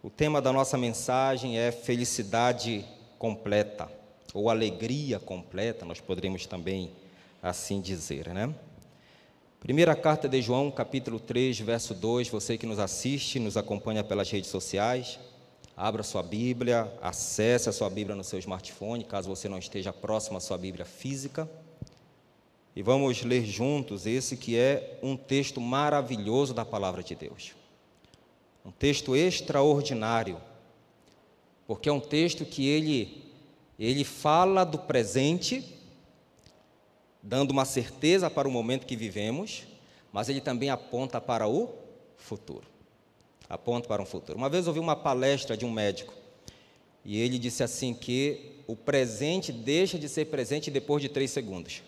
O tema da nossa mensagem é felicidade completa, ou alegria completa, nós poderíamos também assim dizer, né? Primeira carta de João, capítulo 3, verso 2. Você que nos assiste, nos acompanha pelas redes sociais, abra sua Bíblia, acesse a sua Bíblia no seu smartphone, caso você não esteja próximo à sua Bíblia física. E vamos ler juntos esse que é um texto maravilhoso da palavra de Deus. Um texto extraordinário, porque é um texto que ele ele fala do presente dando uma certeza para o momento que vivemos, mas ele também aponta para o futuro. Aponta para um futuro. Uma vez ouvi uma palestra de um médico e ele disse assim que o presente deixa de ser presente depois de três segundos.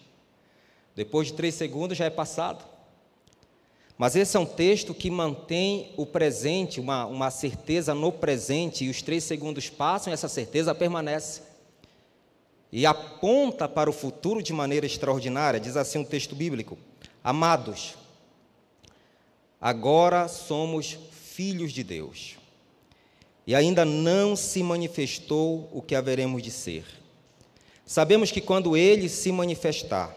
Depois de três segundos já é passado. Mas esse é um texto que mantém o presente, uma, uma certeza no presente, e os três segundos passam e essa certeza permanece e aponta para o futuro de maneira extraordinária. Diz assim um texto bíblico: Amados, agora somos filhos de Deus, e ainda não se manifestou o que haveremos de ser. Sabemos que quando ele se manifestar,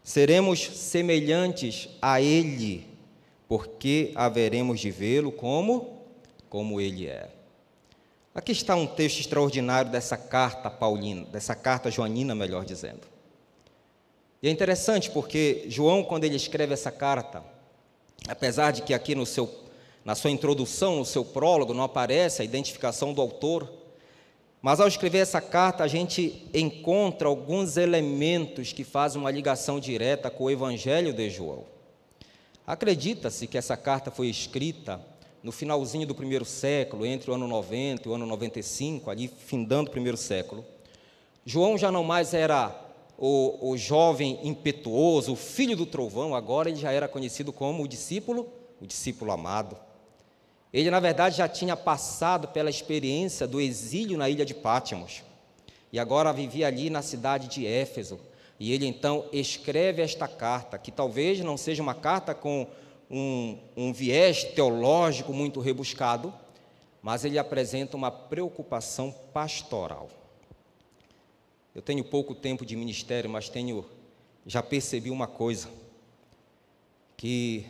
seremos semelhantes a ele, porque haveremos de vê-lo como como ele é. Aqui está um texto extraordinário dessa carta paulina, dessa carta joanina, melhor dizendo. E é interessante porque João, quando ele escreve essa carta, apesar de que aqui no seu, na sua introdução, no seu prólogo, não aparece a identificação do autor, mas ao escrever essa carta, a gente encontra alguns elementos que fazem uma ligação direta com o Evangelho de João. Acredita-se que essa carta foi escrita no finalzinho do primeiro século, entre o ano 90 e o ano 95, ali findando o primeiro século, João já não mais era o, o jovem impetuoso, o filho do trovão, agora ele já era conhecido como o discípulo, o discípulo amado. Ele, na verdade, já tinha passado pela experiência do exílio na ilha de Pátimos e agora vivia ali na cidade de Éfeso. E ele então escreve esta carta, que talvez não seja uma carta com um, um viés teológico muito rebuscado, mas ele apresenta uma preocupação pastoral. Eu tenho pouco tempo de ministério, mas tenho já percebi uma coisa que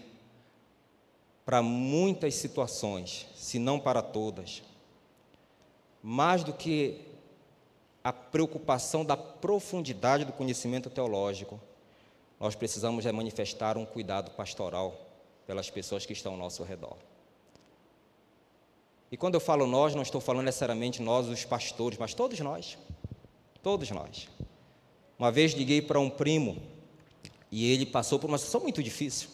para muitas situações, se não para todas, mais do que a preocupação da profundidade do conhecimento teológico, nós precisamos é manifestar um cuidado pastoral pelas pessoas que estão ao nosso redor. E quando eu falo nós, não estou falando necessariamente nós, os pastores, mas todos nós. Todos nós. Uma vez liguei para um primo e ele passou por uma situação muito difícil.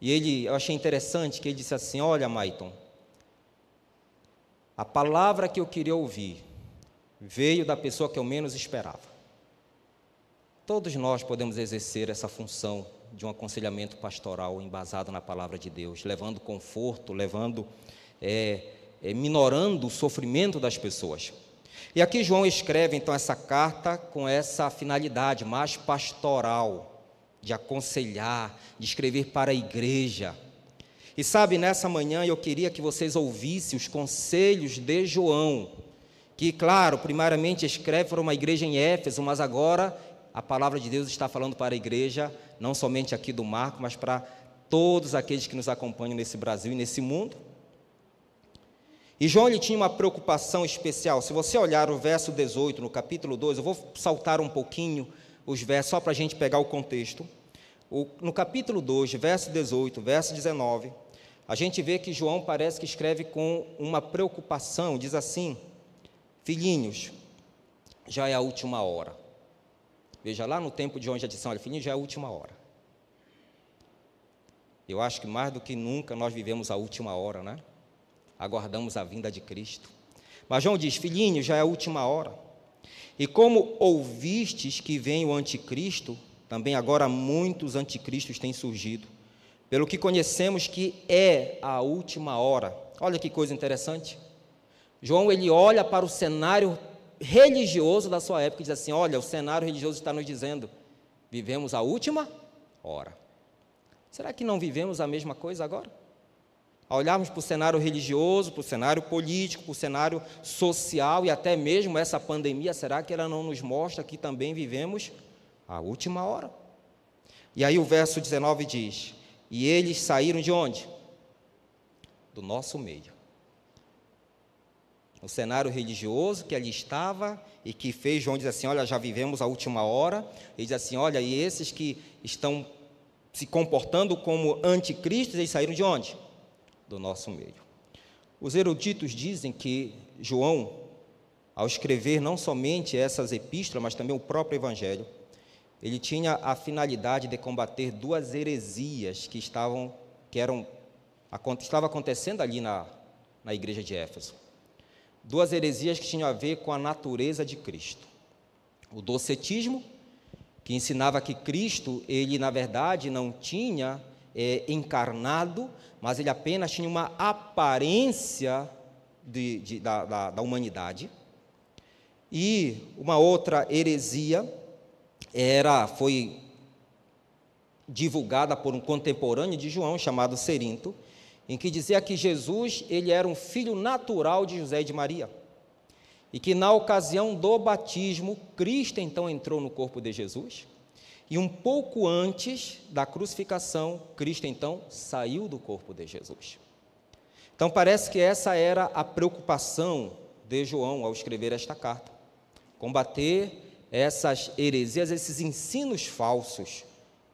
E ele, eu achei interessante que ele disse assim: Olha, Maiton, a palavra que eu queria ouvir veio da pessoa que eu menos esperava. Todos nós podemos exercer essa função de um aconselhamento pastoral embasado na palavra de Deus, levando conforto, levando, é, é, minorando o sofrimento das pessoas. E aqui João escreve então essa carta com essa finalidade mais pastoral, de aconselhar, de escrever para a igreja. E sabe, nessa manhã eu queria que vocês ouvissem os conselhos de João, que, claro, primariamente escreve para uma igreja em Éfeso, mas agora a palavra de Deus está falando para a igreja, não somente aqui do Marco, mas para todos aqueles que nos acompanham nesse Brasil e nesse mundo. E João ele tinha uma preocupação especial. Se você olhar o verso 18 no capítulo 2, eu vou saltar um pouquinho os versos só para a gente pegar o contexto. O, no capítulo 2, verso 18, verso 19, a gente vê que João parece que escreve com uma preocupação, diz assim: Filhinhos, já é a última hora. Veja, lá no tempo de João já disse, olha, filhinho, já é a última hora. Eu acho que mais do que nunca nós vivemos a última hora, né? Aguardamos a vinda de Cristo. Mas João diz, filhinho, já é a última hora. E como ouvistes que vem o anticristo, também agora muitos anticristos têm surgido. Pelo que conhecemos que é a última hora. Olha que coisa interessante. João ele olha para o cenário religioso da sua época e diz assim: olha, o cenário religioso está nos dizendo, vivemos a última hora. Será que não vivemos a mesma coisa agora? a olharmos para o cenário religioso, para o cenário político, para o cenário social e até mesmo essa pandemia, será que ela não nos mostra que também vivemos a última hora? E aí o verso 19 diz: E eles saíram de onde? Do nosso meio. O cenário religioso que ali estava e que fez João dizer assim: Olha, já vivemos a última hora. Ele diz assim: Olha, e esses que estão se comportando como anticristos, eles saíram de onde? Do nosso meio. Os eruditos dizem que João, ao escrever não somente essas epístolas, mas também o próprio Evangelho, ele tinha a finalidade de combater duas heresias que estavam, que eram, estava acontecendo ali na, na igreja de Éfeso. Duas heresias que tinham a ver com a natureza de Cristo. O docetismo, que ensinava que Cristo, ele na verdade não tinha é, encarnado, mas ele apenas tinha uma aparência de, de, da, da, da humanidade. E uma outra heresia, era foi divulgada por um contemporâneo de João chamado Serinto, em que dizia que Jesus ele era um filho natural de José e de Maria. E que na ocasião do batismo, Cristo então entrou no corpo de Jesus. E um pouco antes da crucificação, Cristo então saiu do corpo de Jesus. Então parece que essa era a preocupação de João ao escrever esta carta: combater essas heresias, esses ensinos falsos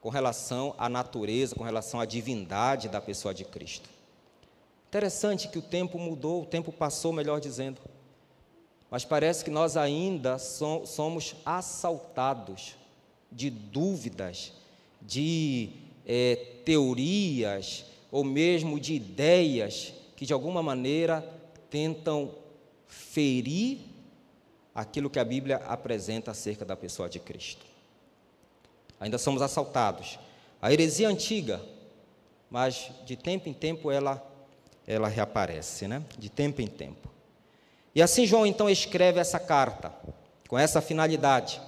com relação à natureza, com relação à divindade da pessoa de Cristo. Interessante que o tempo mudou, o tempo passou, melhor dizendo, mas parece que nós ainda somos assaltados de dúvidas, de é, teorias ou mesmo de ideias que de alguma maneira tentam ferir aquilo que a Bíblia apresenta acerca da pessoa de Cristo. Ainda somos assaltados. A heresia antiga, mas de tempo em tempo ela ela reaparece, né? De tempo em tempo. E assim João então escreve essa carta com essa finalidade.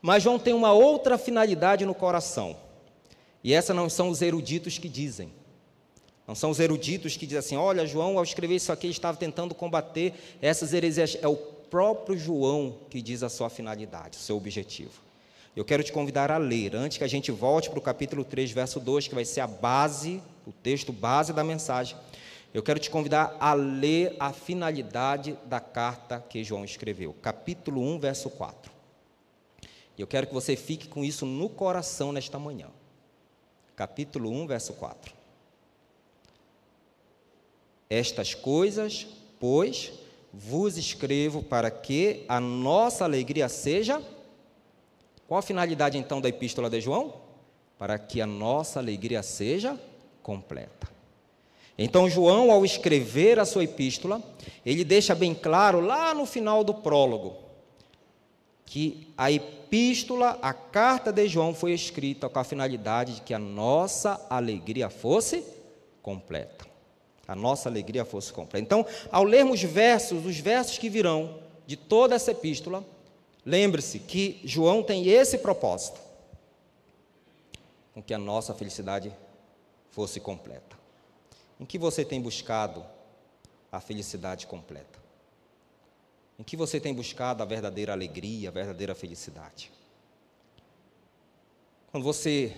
Mas João tem uma outra finalidade no coração. E essa não são os eruditos que dizem. Não são os eruditos que dizem assim: olha, João, ao escrever isso aqui, estava tentando combater essas heresias. É o próprio João que diz a sua finalidade, o seu objetivo. Eu quero te convidar a ler, antes que a gente volte para o capítulo 3, verso 2, que vai ser a base, o texto base da mensagem. Eu quero te convidar a ler a finalidade da carta que João escreveu, capítulo 1, verso 4. E eu quero que você fique com isso no coração nesta manhã. Capítulo 1, verso 4. Estas coisas, pois, vos escrevo para que a nossa alegria seja. Qual a finalidade então da epístola de João? Para que a nossa alegria seja completa. Então, João, ao escrever a sua epístola, ele deixa bem claro lá no final do prólogo que a epístola, a carta de João foi escrita com a finalidade de que a nossa alegria fosse completa a nossa alegria fosse completa. Então, ao lermos versos, os versos que virão de toda essa epístola, lembre-se que João tem esse propósito, com que a nossa felicidade fosse completa. Em que você tem buscado a felicidade completa? Em que você tem buscado a verdadeira alegria, a verdadeira felicidade? Quando você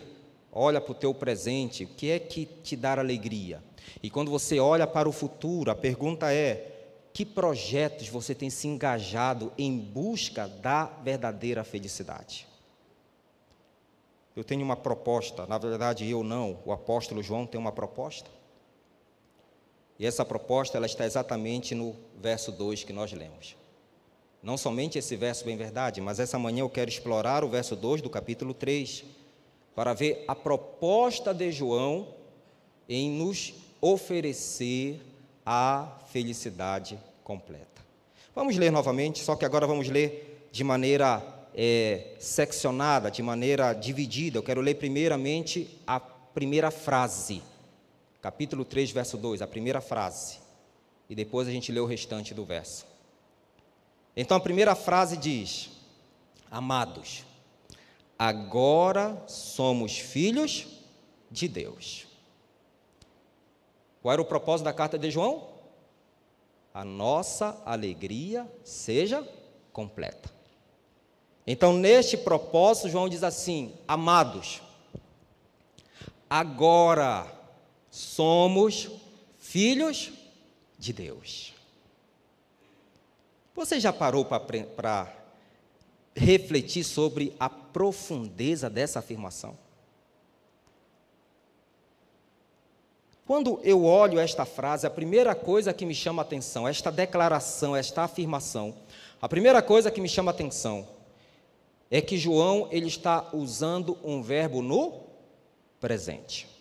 olha para o teu presente, o que é que te dá alegria? E quando você olha para o futuro, a pergunta é: que projetos você tem se engajado em busca da verdadeira felicidade? Eu tenho uma proposta, na verdade eu não, o apóstolo João tem uma proposta. E essa proposta ela está exatamente no verso 2 que nós lemos. Não somente esse verso bem verdade, mas essa manhã eu quero explorar o verso 2 do capítulo 3, para ver a proposta de João em nos oferecer a felicidade completa. Vamos ler novamente, só que agora vamos ler de maneira é, seccionada, de maneira dividida. Eu quero ler primeiramente a primeira frase, capítulo 3, verso 2, a primeira frase, e depois a gente lê o restante do verso. Então a primeira frase diz: Amados, agora somos filhos de Deus. Qual era o propósito da carta de João? A nossa alegria seja completa. Então, neste propósito, João diz assim: Amados, agora somos filhos de Deus. Você já parou para refletir sobre a profundeza dessa afirmação? Quando eu olho esta frase, a primeira coisa que me chama a atenção, esta declaração, esta afirmação, a primeira coisa que me chama a atenção é que João ele está usando um verbo no presente.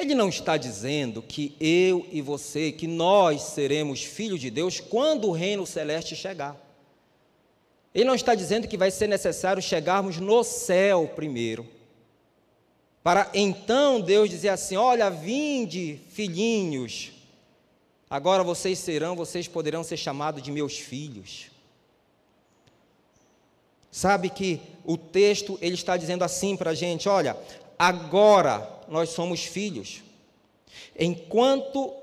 Ele não está dizendo que eu e você, que nós seremos filhos de Deus quando o reino celeste chegar. Ele não está dizendo que vai ser necessário chegarmos no céu primeiro. Para então Deus dizer assim: Olha, vinde, filhinhos, agora vocês serão, vocês poderão ser chamados de meus filhos. Sabe que o texto ele está dizendo assim para a gente: olha, agora nós somos filhos. Enquanto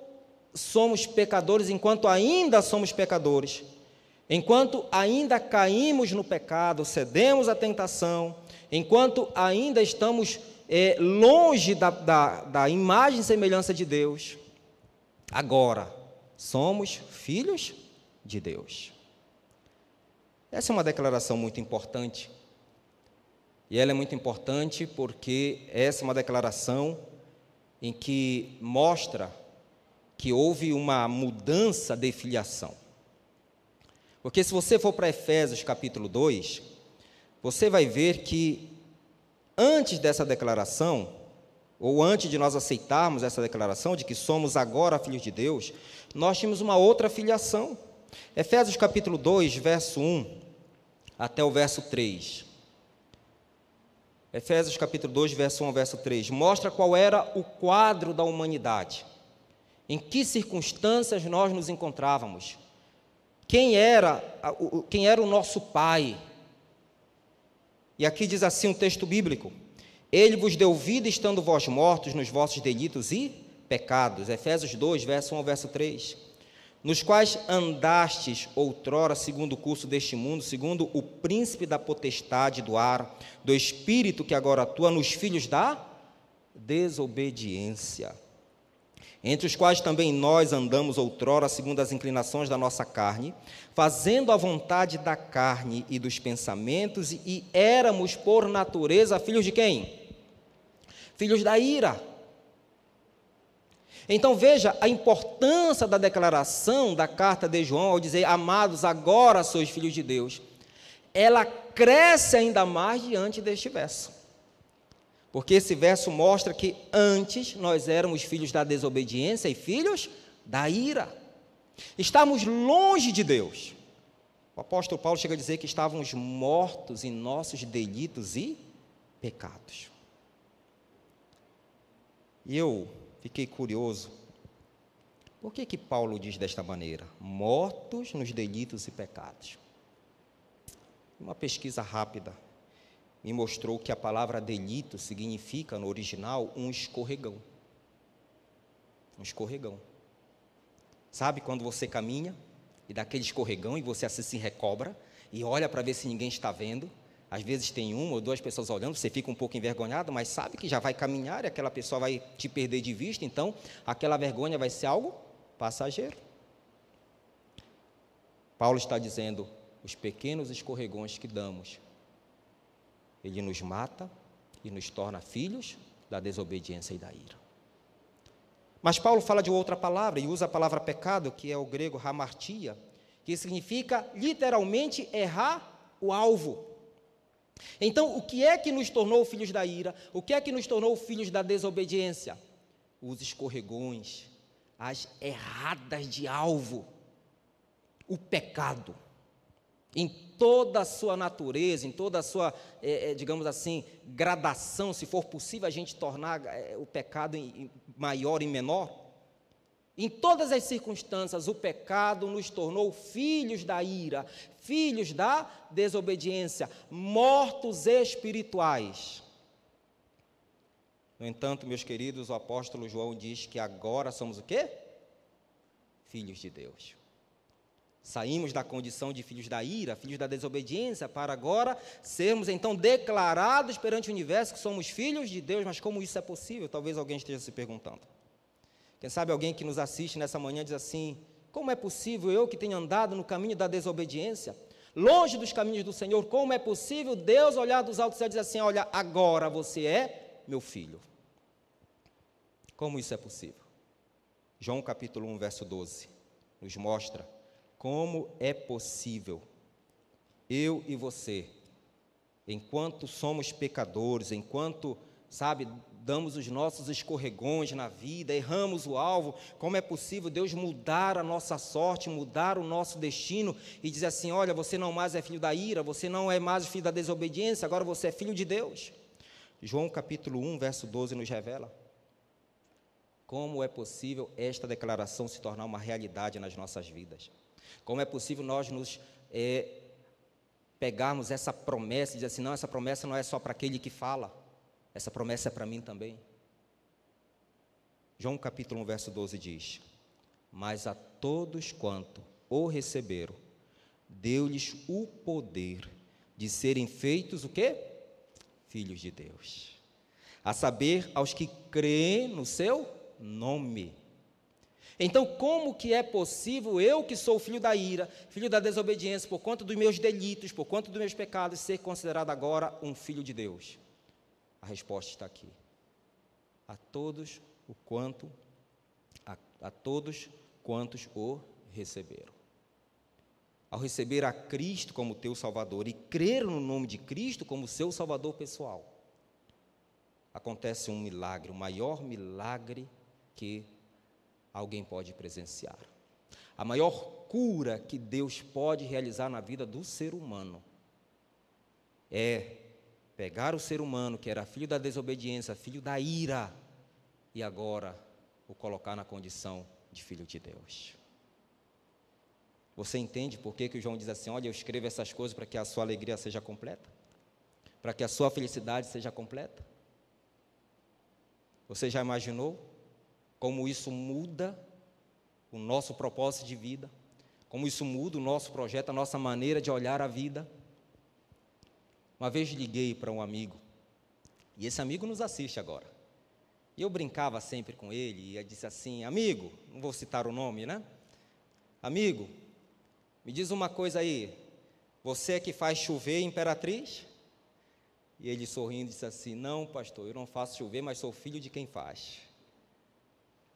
somos pecadores, enquanto ainda somos pecadores, enquanto ainda caímos no pecado, cedemos à tentação, enquanto ainda estamos é, longe da, da, da imagem e semelhança de Deus, agora somos filhos de Deus. Essa é uma declaração muito importante e ela é muito importante porque essa é uma declaração em que mostra que houve uma mudança de filiação. Porque se você for para Efésios capítulo 2, você vai ver que antes dessa declaração, ou antes de nós aceitarmos essa declaração de que somos agora filhos de Deus, nós tínhamos uma outra filiação. Efésios capítulo 2, verso 1 até o verso 3. Efésios capítulo 2, verso 1 verso 3, mostra qual era o quadro da humanidade. Em que circunstâncias nós nos encontrávamos? Quem era, quem era o nosso pai? E aqui diz assim um texto bíblico: Ele vos deu vida estando vós mortos nos vossos delitos e pecados. Efésios 2, verso 1 verso 3 nos quais andastes outrora segundo o curso deste mundo, segundo o príncipe da potestade do ar, do espírito que agora atua nos filhos da desobediência, entre os quais também nós andamos outrora segundo as inclinações da nossa carne, fazendo a vontade da carne e dos pensamentos, e éramos por natureza filhos de quem? Filhos da ira então veja a importância da declaração da carta de João ao dizer: Amados, agora sois filhos de Deus. Ela cresce ainda mais diante deste verso. Porque esse verso mostra que antes nós éramos filhos da desobediência e filhos da ira. Estávamos longe de Deus. O apóstolo Paulo chega a dizer que estávamos mortos em nossos delitos e pecados. E eu fiquei curioso. Por que, que Paulo diz desta maneira? Mortos nos delitos e pecados. Uma pesquisa rápida me mostrou que a palavra delito significa, no original, um escorregão. Um escorregão. Sabe quando você caminha e dá aquele escorregão e você assim se recobra e olha para ver se ninguém está vendo? Às vezes tem uma ou duas pessoas olhando, você fica um pouco envergonhado, mas sabe que já vai caminhar e aquela pessoa vai te perder de vista, então aquela vergonha vai ser algo passageiro. Paulo está dizendo: os pequenos escorregões que damos, ele nos mata e nos torna filhos da desobediência e da ira. Mas Paulo fala de outra palavra e usa a palavra pecado, que é o grego hamartia, que significa literalmente errar o alvo. Então, o que é que nos tornou filhos da ira? O que é que nos tornou filhos da desobediência? Os escorregões, as erradas de alvo, o pecado. Em toda a sua natureza, em toda a sua, é, é, digamos assim, gradação, se for possível a gente tornar é, o pecado em, em maior e menor, em todas as circunstâncias, o pecado nos tornou filhos da ira, filhos da desobediência, mortos espirituais. No entanto, meus queridos, o apóstolo João diz que agora somos o quê? Filhos de Deus. Saímos da condição de filhos da ira, filhos da desobediência, para agora sermos então declarados perante o universo que somos filhos de Deus. Mas como isso é possível? Talvez alguém esteja se perguntando. Quem sabe alguém que nos assiste nessa manhã diz assim: como é possível eu que tenho andado no caminho da desobediência, longe dos caminhos do Senhor, como é possível Deus olhar dos altos céus e dizer assim: olha, agora você é meu filho? Como isso é possível? João capítulo 1, verso 12, nos mostra como é possível eu e você, enquanto somos pecadores, enquanto, sabe, damos os nossos escorregões na vida, erramos o alvo, como é possível Deus mudar a nossa sorte, mudar o nosso destino e dizer assim: olha, você não mais é filho da ira, você não é mais filho da desobediência, agora você é filho de Deus. João capítulo 1, verso 12 nos revela como é possível esta declaração se tornar uma realidade nas nossas vidas. Como é possível nós nos é, pegarmos essa promessa e dizer assim: não, essa promessa não é só para aquele que fala, essa promessa é para mim também. João capítulo 1, verso 12 diz: Mas a todos quanto o receberam, deu-lhes o poder de serem feitos o quê? Filhos de Deus. A saber, aos que creem no seu nome. Então, como que é possível eu, que sou filho da ira, filho da desobediência, por conta dos meus delitos, por conta dos meus pecados, ser considerado agora um filho de Deus? A resposta está aqui. A todos o quanto a, a todos quantos o receberam. Ao receber a Cristo como teu Salvador e crer no nome de Cristo como seu Salvador pessoal, acontece um milagre, o maior milagre que alguém pode presenciar. A maior cura que Deus pode realizar na vida do ser humano é pegar o ser humano que era filho da desobediência, filho da ira, e agora o colocar na condição de filho de Deus. Você entende por que, que o João diz assim: Olha, eu escrevo essas coisas para que a sua alegria seja completa? Para que a sua felicidade seja completa? Você já imaginou como isso muda o nosso propósito de vida? Como isso muda o nosso projeto, a nossa maneira de olhar a vida? Uma vez liguei para um amigo, e esse amigo nos assiste agora. E eu brincava sempre com ele, e eu disse assim: Amigo, não vou citar o nome, né? Amigo, me diz uma coisa aí, você é que faz chover imperatriz? E ele sorrindo disse assim: Não, pastor, eu não faço chover, mas sou filho de quem faz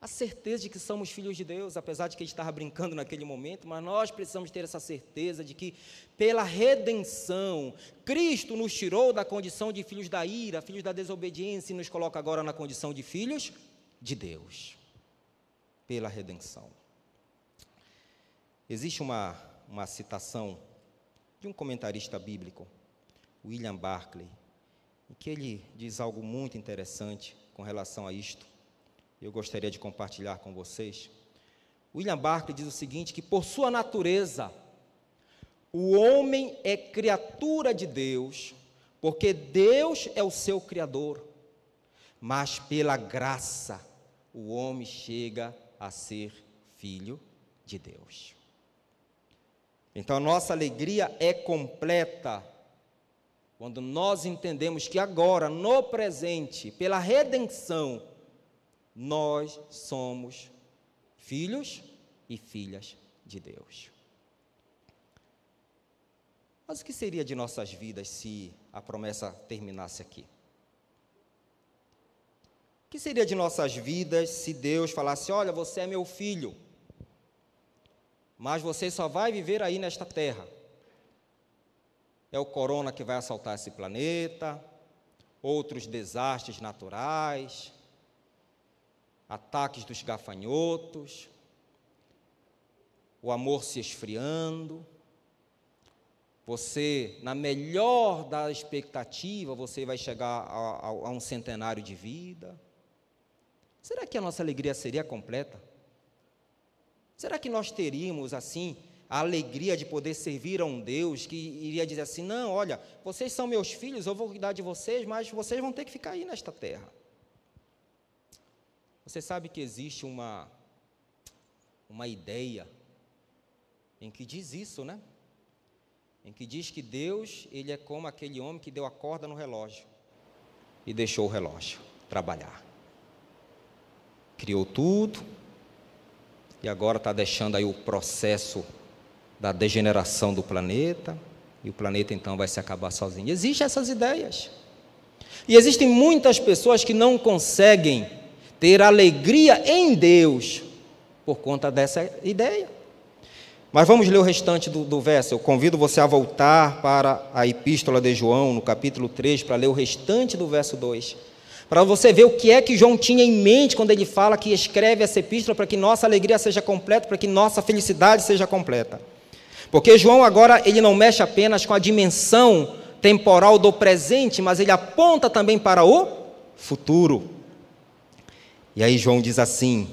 a certeza de que somos filhos de Deus, apesar de que gente estava brincando naquele momento, mas nós precisamos ter essa certeza de que, pela redenção, Cristo nos tirou da condição de filhos da ira, filhos da desobediência, e nos coloca agora na condição de filhos de Deus, pela redenção. Existe uma, uma citação de um comentarista bíblico, William Barclay, em que ele diz algo muito interessante com relação a isto eu gostaria de compartilhar com vocês. William Barclay diz o seguinte: que por sua natureza, o homem é criatura de Deus, porque Deus é o seu Criador, mas pela graça, o homem chega a ser filho de Deus. Então a nossa alegria é completa quando nós entendemos que agora, no presente, pela redenção, nós somos filhos e filhas de Deus. Mas o que seria de nossas vidas se a promessa terminasse aqui? O que seria de nossas vidas se Deus falasse: Olha, você é meu filho, mas você só vai viver aí nesta terra? É o corona que vai assaltar esse planeta, outros desastres naturais, ataques dos gafanhotos, o amor se esfriando. Você, na melhor da expectativa, você vai chegar a, a, a, um centenário de vida. Será que a nossa alegria seria completa? Será que nós teríamos assim a alegria de poder servir a um Deus que iria dizer assim: não, olha, vocês são meus filhos, eu vou cuidar de vocês, mas vocês vão ter que ficar aí nesta terra. Você sabe que existe uma, uma ideia em que diz isso, né? Em que diz que Deus, ele é como aquele homem que deu a corda no relógio e deixou o relógio trabalhar. Criou tudo e agora está deixando aí o processo da degeneração do planeta e o planeta então vai se acabar sozinho. Existem essas ideias. E existem muitas pessoas que não conseguem ter alegria em Deus por conta dessa ideia. Mas vamos ler o restante do, do, verso. Eu convido você a voltar para a Epístola de João, no capítulo 3, para ler o restante do verso 2. Para você ver o que é que João tinha em mente quando ele fala que escreve essa epístola para que nossa alegria seja completa, para que nossa felicidade seja completa. Porque João agora ele não mexe apenas com a dimensão temporal do presente, mas ele aponta também para o futuro. E aí João diz assim,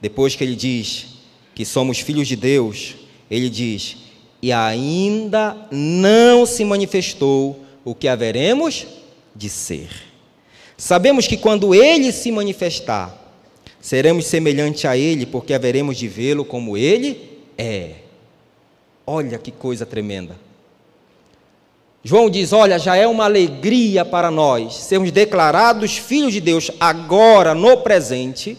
depois que ele diz que somos filhos de Deus, ele diz: "E ainda não se manifestou o que haveremos de ser. Sabemos que quando ele se manifestar, seremos semelhante a ele, porque haveremos de vê-lo como ele é." Olha que coisa tremenda. João diz: Olha, já é uma alegria para nós sermos declarados filhos de Deus agora, no presente.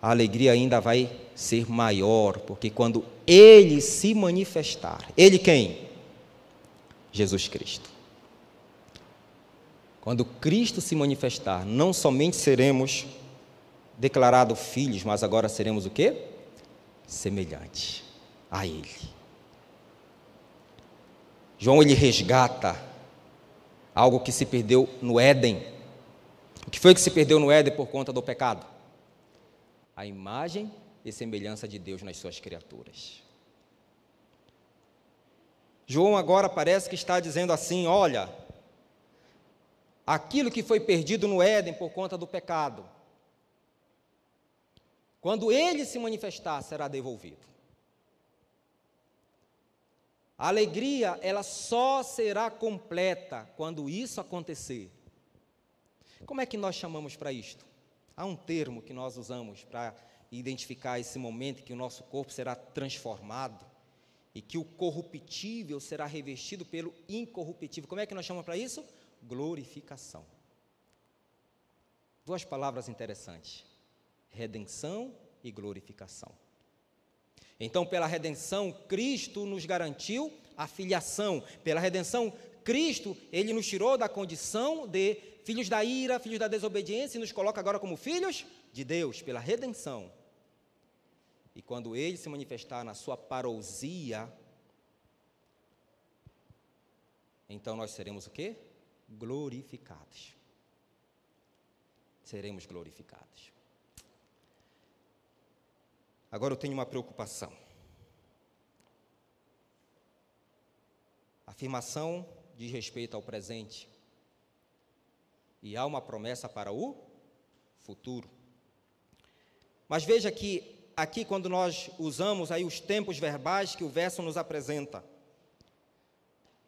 A alegria ainda vai ser maior, porque quando Ele se manifestar, Ele quem? Jesus Cristo. Quando Cristo se manifestar, não somente seremos declarados filhos, mas agora seremos o quê? Semelhantes a Ele. João ele resgata algo que se perdeu no Éden. O que foi que se perdeu no Éden por conta do pecado? A imagem e semelhança de Deus nas suas criaturas. João agora parece que está dizendo assim: olha, aquilo que foi perdido no Éden por conta do pecado, quando ele se manifestar, será devolvido. A alegria, ela só será completa quando isso acontecer. Como é que nós chamamos para isto? Há um termo que nós usamos para identificar esse momento que o nosso corpo será transformado e que o corruptível será revestido pelo incorruptível. Como é que nós chamamos para isso? Glorificação. Duas palavras interessantes: redenção e glorificação. Então, pela redenção, Cristo nos garantiu a filiação. Pela redenção, Cristo, ele nos tirou da condição de filhos da ira, filhos da desobediência e nos coloca agora como filhos de Deus, pela redenção. E quando ele se manifestar na sua parousia, então nós seremos o quê? Glorificados. Seremos glorificados. Agora eu tenho uma preocupação. A afirmação diz respeito ao presente. E há uma promessa para o futuro. Mas veja que aqui quando nós usamos aí os tempos verbais que o verso nos apresenta,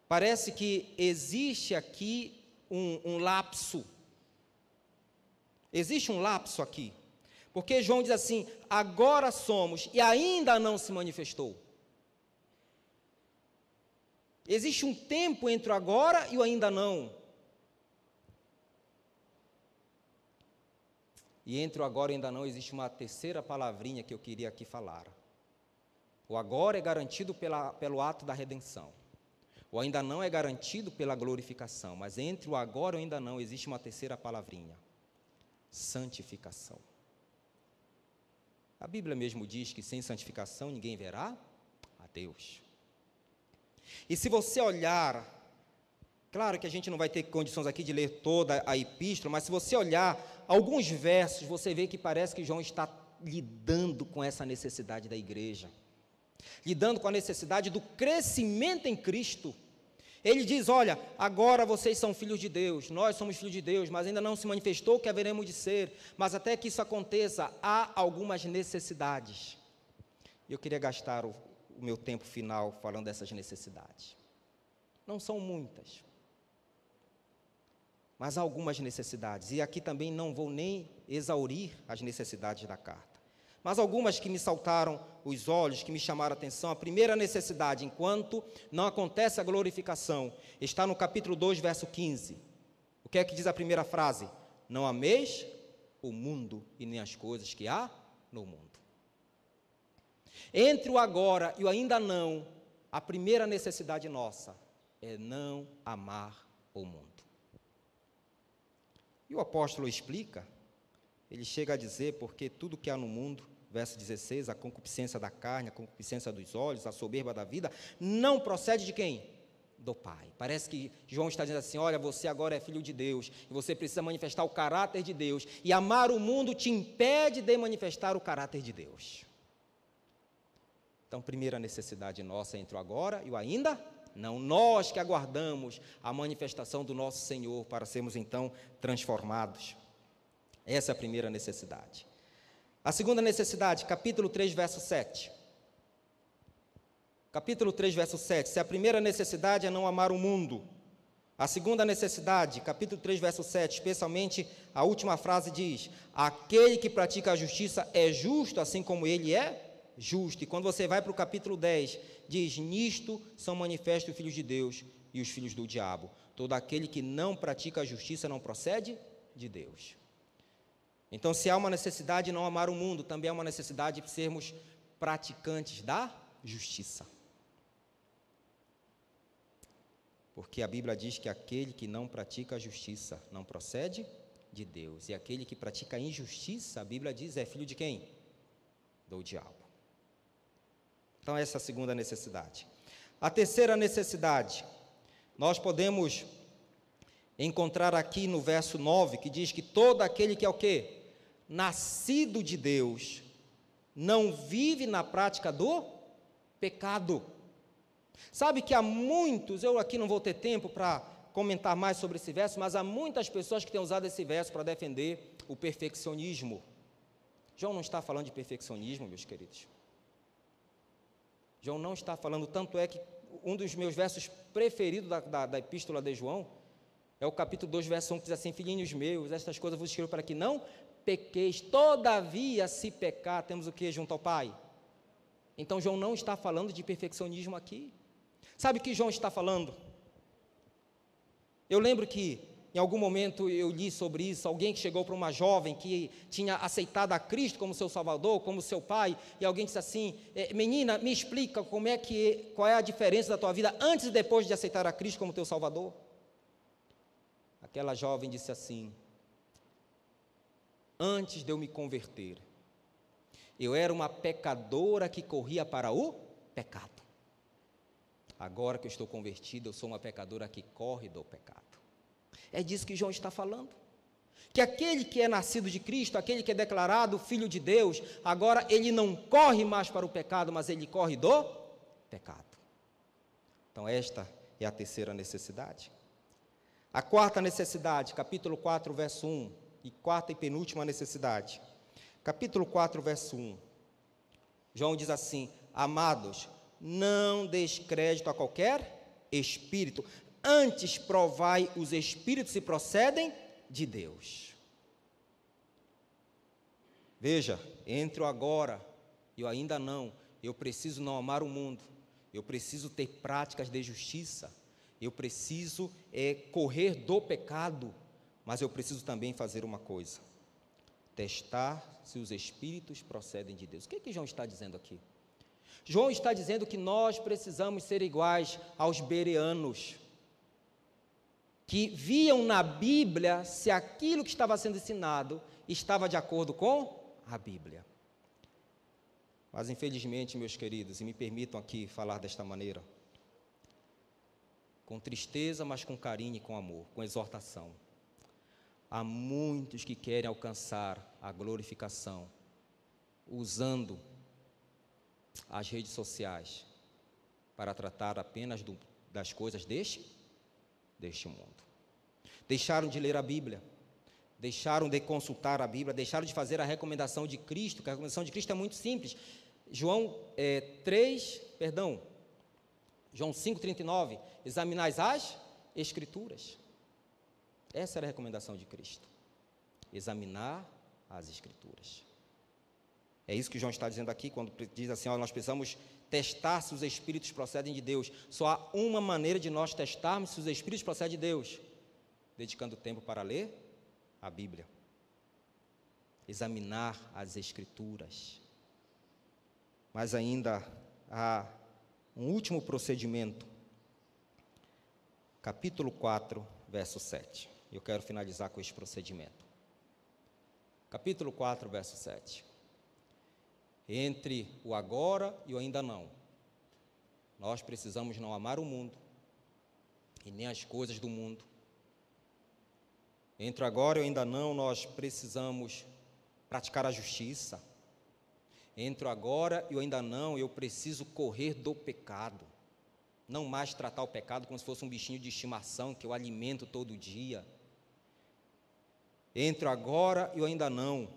parece que existe aqui um, um lapso. Existe um lapso aqui. Porque João diz assim: agora somos e ainda não se manifestou. Existe um tempo entre o agora e o ainda não. E entre o agora e o ainda não existe uma terceira palavrinha que eu queria aqui falar. O agora é garantido pela, pelo ato da redenção. O ainda não é garantido pela glorificação. Mas entre o agora e o ainda não existe uma terceira palavrinha: santificação. A Bíblia mesmo diz que sem santificação ninguém verá a Deus. E se você olhar, claro que a gente não vai ter condições aqui de ler toda a epístola, mas se você olhar alguns versos, você vê que parece que João está lidando com essa necessidade da igreja, lidando com a necessidade do crescimento em Cristo. Ele diz: Olha, agora vocês são filhos de Deus, nós somos filhos de Deus, mas ainda não se manifestou o que haveremos de ser. Mas até que isso aconteça, há algumas necessidades. Eu queria gastar o, o meu tempo final falando dessas necessidades. Não são muitas, mas há algumas necessidades. E aqui também não vou nem exaurir as necessidades da carta. Mas algumas que me saltaram os olhos, que me chamaram a atenção, a primeira necessidade, enquanto não acontece a glorificação, está no capítulo 2, verso 15. O que é que diz a primeira frase? Não ameis o mundo e nem as coisas que há no mundo. Entre o agora e o ainda não, a primeira necessidade nossa é não amar o mundo. E o apóstolo explica, ele chega a dizer, porque tudo que há no mundo, verso 16, a concupiscência da carne, a concupiscência dos olhos, a soberba da vida, não procede de quem? Do Pai. Parece que João está dizendo assim: olha, você agora é filho de Deus, e você precisa manifestar o caráter de Deus, e amar o mundo te impede de manifestar o caráter de Deus. Então, primeira necessidade nossa entre o agora e o ainda não. Nós que aguardamos a manifestação do nosso Senhor para sermos então transformados. Essa é a primeira necessidade. A segunda necessidade, capítulo 3, verso 7. Capítulo 3, verso 7. Se a primeira necessidade é não amar o mundo, a segunda necessidade, capítulo 3, verso 7, especialmente a última frase diz: Aquele que pratica a justiça é justo, assim como ele é justo. E quando você vai para o capítulo 10, diz: Nisto são manifestos os filhos de Deus e os filhos do diabo. Todo aquele que não pratica a justiça não procede de Deus. Então, se há uma necessidade de não amar o mundo, também há uma necessidade de sermos praticantes da justiça. Porque a Bíblia diz que aquele que não pratica a justiça não procede de Deus. E aquele que pratica a injustiça, a Bíblia diz, é filho de quem? Do diabo. Então, essa é a segunda necessidade. A terceira necessidade, nós podemos encontrar aqui no verso 9, que diz que todo aquele que é o quê? Nascido de Deus, não vive na prática do pecado. Sabe que há muitos, eu aqui não vou ter tempo para comentar mais sobre esse verso, mas há muitas pessoas que têm usado esse verso para defender o perfeccionismo. João não está falando de perfeccionismo, meus queridos. João não está falando, tanto é que um dos meus versos preferidos da, da, da epístola de João é o capítulo 2, verso 1, que diz assim: Filhinhos meus, estas coisas vos escrevo para que não pequeis, todavia, se pecar, temos o que junto ao Pai? Então, João não está falando de perfeccionismo aqui. Sabe o que João está falando? Eu lembro que em algum momento eu li sobre isso, alguém que chegou para uma jovem que tinha aceitado a Cristo como seu Salvador, como seu pai, e alguém disse assim: é, "Menina, me explica como é que qual é a diferença da tua vida antes e depois de aceitar a Cristo como teu Salvador?" Aquela jovem disse assim: "Antes de eu me converter, eu era uma pecadora que corria para o pecado. Agora que eu estou convertida, eu sou uma pecadora que corre do pecado." É disso que João está falando. Que aquele que é nascido de Cristo, aquele que é declarado filho de Deus, agora ele não corre mais para o pecado, mas ele corre do pecado. Então, esta é a terceira necessidade. A quarta necessidade, capítulo 4, verso 1, e quarta e penúltima necessidade. Capítulo 4, verso 1. João diz assim: Amados, não descrédito a qualquer espírito, Antes provai os espíritos se procedem de Deus. Veja, entre o agora e o ainda não, eu preciso não amar o mundo, eu preciso ter práticas de justiça, eu preciso é, correr do pecado, mas eu preciso também fazer uma coisa: testar se os espíritos procedem de Deus. O que, é que João está dizendo aqui? João está dizendo que nós precisamos ser iguais aos bereanos que viam na Bíblia se aquilo que estava sendo ensinado estava de acordo com a Bíblia. Mas infelizmente, meus queridos, e me permitam aqui falar desta maneira, com tristeza, mas com carinho e com amor, com exortação. Há muitos que querem alcançar a glorificação usando as redes sociais para tratar apenas do, das coisas deste deste mundo. Deixaram de ler a Bíblia, deixaram de consultar a Bíblia, deixaram de fazer a recomendação de Cristo, que a recomendação de Cristo é muito simples. João é, 3, perdão, João 5,39, examinais as Escrituras. Essa era a recomendação de Cristo. Examinar as Escrituras. É isso que João está dizendo aqui, quando diz assim: ó, nós precisamos testar se os Espíritos procedem de Deus. Só há uma maneira de nós testarmos se os Espíritos procedem de Deus: dedicando tempo para ler a Bíblia, examinar as Escrituras. Mas ainda há um último procedimento, capítulo 4, verso 7. Eu quero finalizar com esse procedimento. Capítulo 4, verso 7. Entre o agora e o ainda não. Nós precisamos não amar o mundo e nem as coisas do mundo. Entre o agora e o ainda não, nós precisamos praticar a justiça. Entre o agora e o ainda não, eu preciso correr do pecado. Não mais tratar o pecado como se fosse um bichinho de estimação que eu alimento todo dia. Entre o agora e o ainda não,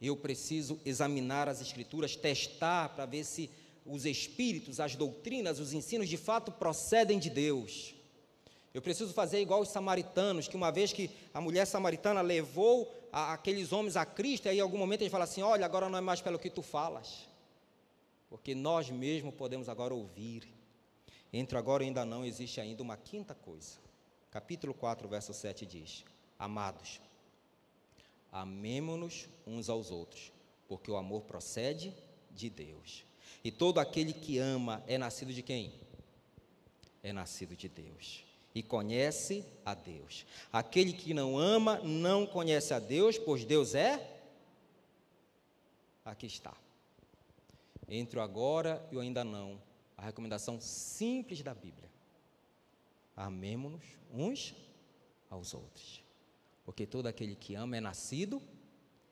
eu preciso examinar as Escrituras, testar para ver se os espíritos, as doutrinas, os ensinos de fato procedem de Deus. Eu preciso fazer igual os samaritanos, que uma vez que a mulher samaritana levou a, aqueles homens a Cristo, aí em algum momento ele fala assim: Olha, agora não é mais pelo que tu falas, porque nós mesmos podemos agora ouvir. Entre agora e ainda não existe ainda uma quinta coisa. Capítulo 4, verso 7 diz: Amados, amemo-nos uns aos outros, porque o amor procede de Deus. E todo aquele que ama é nascido de quem? É nascido de Deus e conhece a Deus. Aquele que não ama não conhece a Deus, pois Deus é. Aqui está. Entre o agora e o ainda não, a recomendação simples da Bíblia. Amemo-nos uns aos outros. Porque todo aquele que ama é nascido,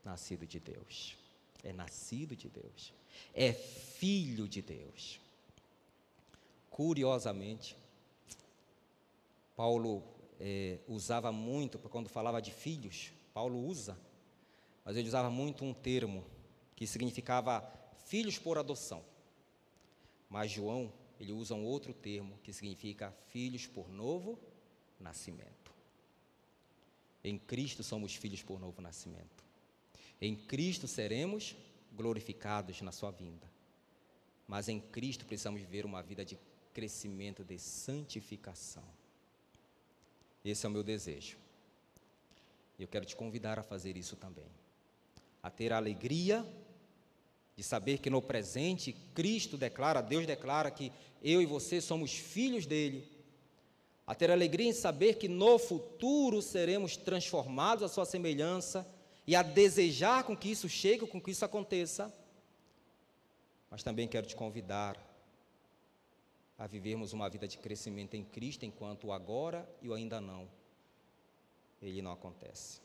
nascido de Deus. É nascido de Deus. É filho de Deus. Curiosamente, Paulo é, usava muito, quando falava de filhos, Paulo usa, mas ele usava muito um termo que significava filhos por adoção. Mas João, ele usa um outro termo que significa filhos por novo nascimento. Em Cristo somos filhos por novo nascimento. Em Cristo seremos glorificados na sua vinda. Mas em Cristo precisamos viver uma vida de crescimento, de santificação. Esse é o meu desejo. E eu quero te convidar a fazer isso também. A ter a alegria de saber que no presente Cristo declara, Deus declara que eu e você somos filhos dele. A ter alegria em saber que no futuro seremos transformados à sua semelhança e a desejar com que isso chegue, com que isso aconteça. Mas também quero te convidar a vivermos uma vida de crescimento em Cristo, enquanto o agora e o ainda não, ele não acontece.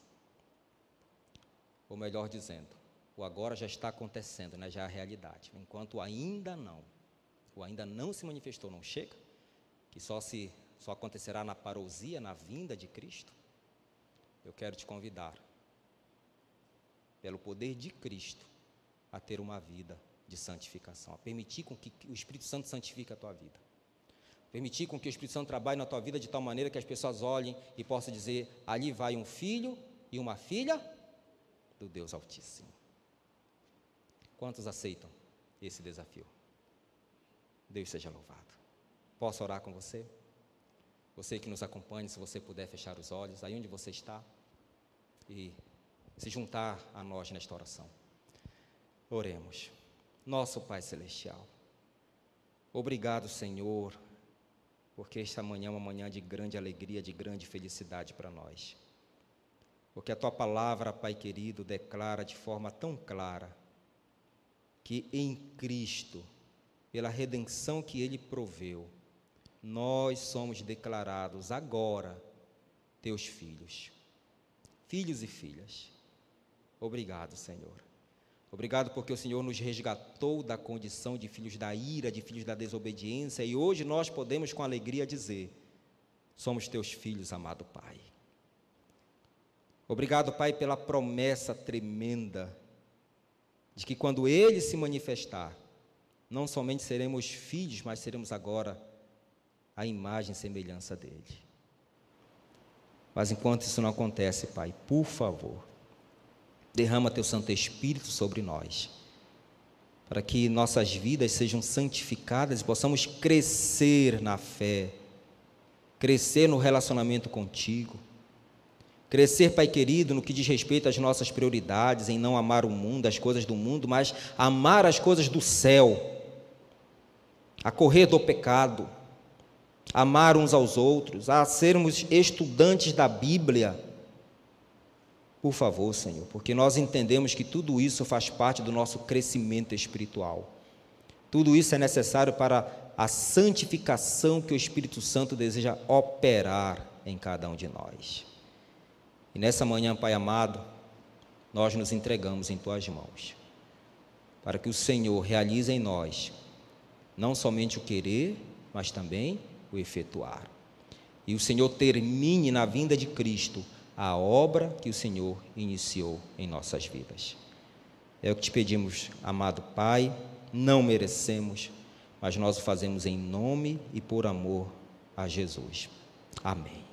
Ou melhor dizendo, o agora já está acontecendo, né? já é a realidade, enquanto ainda não, o ainda não se manifestou, não chega, que só se só acontecerá na parousia, na vinda de Cristo. Eu quero te convidar, pelo poder de Cristo, a ter uma vida de santificação, a permitir com que o Espírito Santo santifique a tua vida. Permitir com que o Espírito Santo trabalhe na tua vida de tal maneira que as pessoas olhem e possam dizer: ali vai um filho e uma filha do Deus Altíssimo. Quantos aceitam esse desafio? Deus seja louvado. Posso orar com você? Você que nos acompanha, se você puder fechar os olhos, aí onde você está, e se juntar a nós nesta oração. Oremos. Nosso Pai Celestial, obrigado, Senhor, porque esta manhã é uma manhã de grande alegria, de grande felicidade para nós. Porque a tua palavra, Pai querido, declara de forma tão clara que em Cristo, pela redenção que Ele proveu, nós somos declarados agora teus filhos, filhos e filhas. Obrigado, Senhor. Obrigado porque o Senhor nos resgatou da condição de filhos da ira, de filhos da desobediência, e hoje nós podemos com alegria dizer: somos teus filhos, amado Pai. Obrigado, Pai, pela promessa tremenda de que quando Ele se manifestar, não somente seremos filhos, mas seremos agora a imagem e semelhança dele. Mas enquanto isso não acontece, Pai, por favor, Derrama teu Santo Espírito sobre nós, para que nossas vidas sejam santificadas e possamos crescer na fé, crescer no relacionamento contigo, crescer, Pai querido, no que diz respeito às nossas prioridades, em não amar o mundo, as coisas do mundo, mas amar as coisas do céu, a correr do pecado, amar uns aos outros, a sermos estudantes da Bíblia por favor, Senhor, porque nós entendemos que tudo isso faz parte do nosso crescimento espiritual. Tudo isso é necessário para a santificação que o Espírito Santo deseja operar em cada um de nós. E nessa manhã, Pai amado, nós nos entregamos em tuas mãos, para que o Senhor realize em nós não somente o querer, mas também o efetuar. E o Senhor termine na vinda de Cristo a obra que o Senhor iniciou em nossas vidas. É o que te pedimos, amado Pai, não merecemos, mas nós o fazemos em nome e por amor a Jesus. Amém.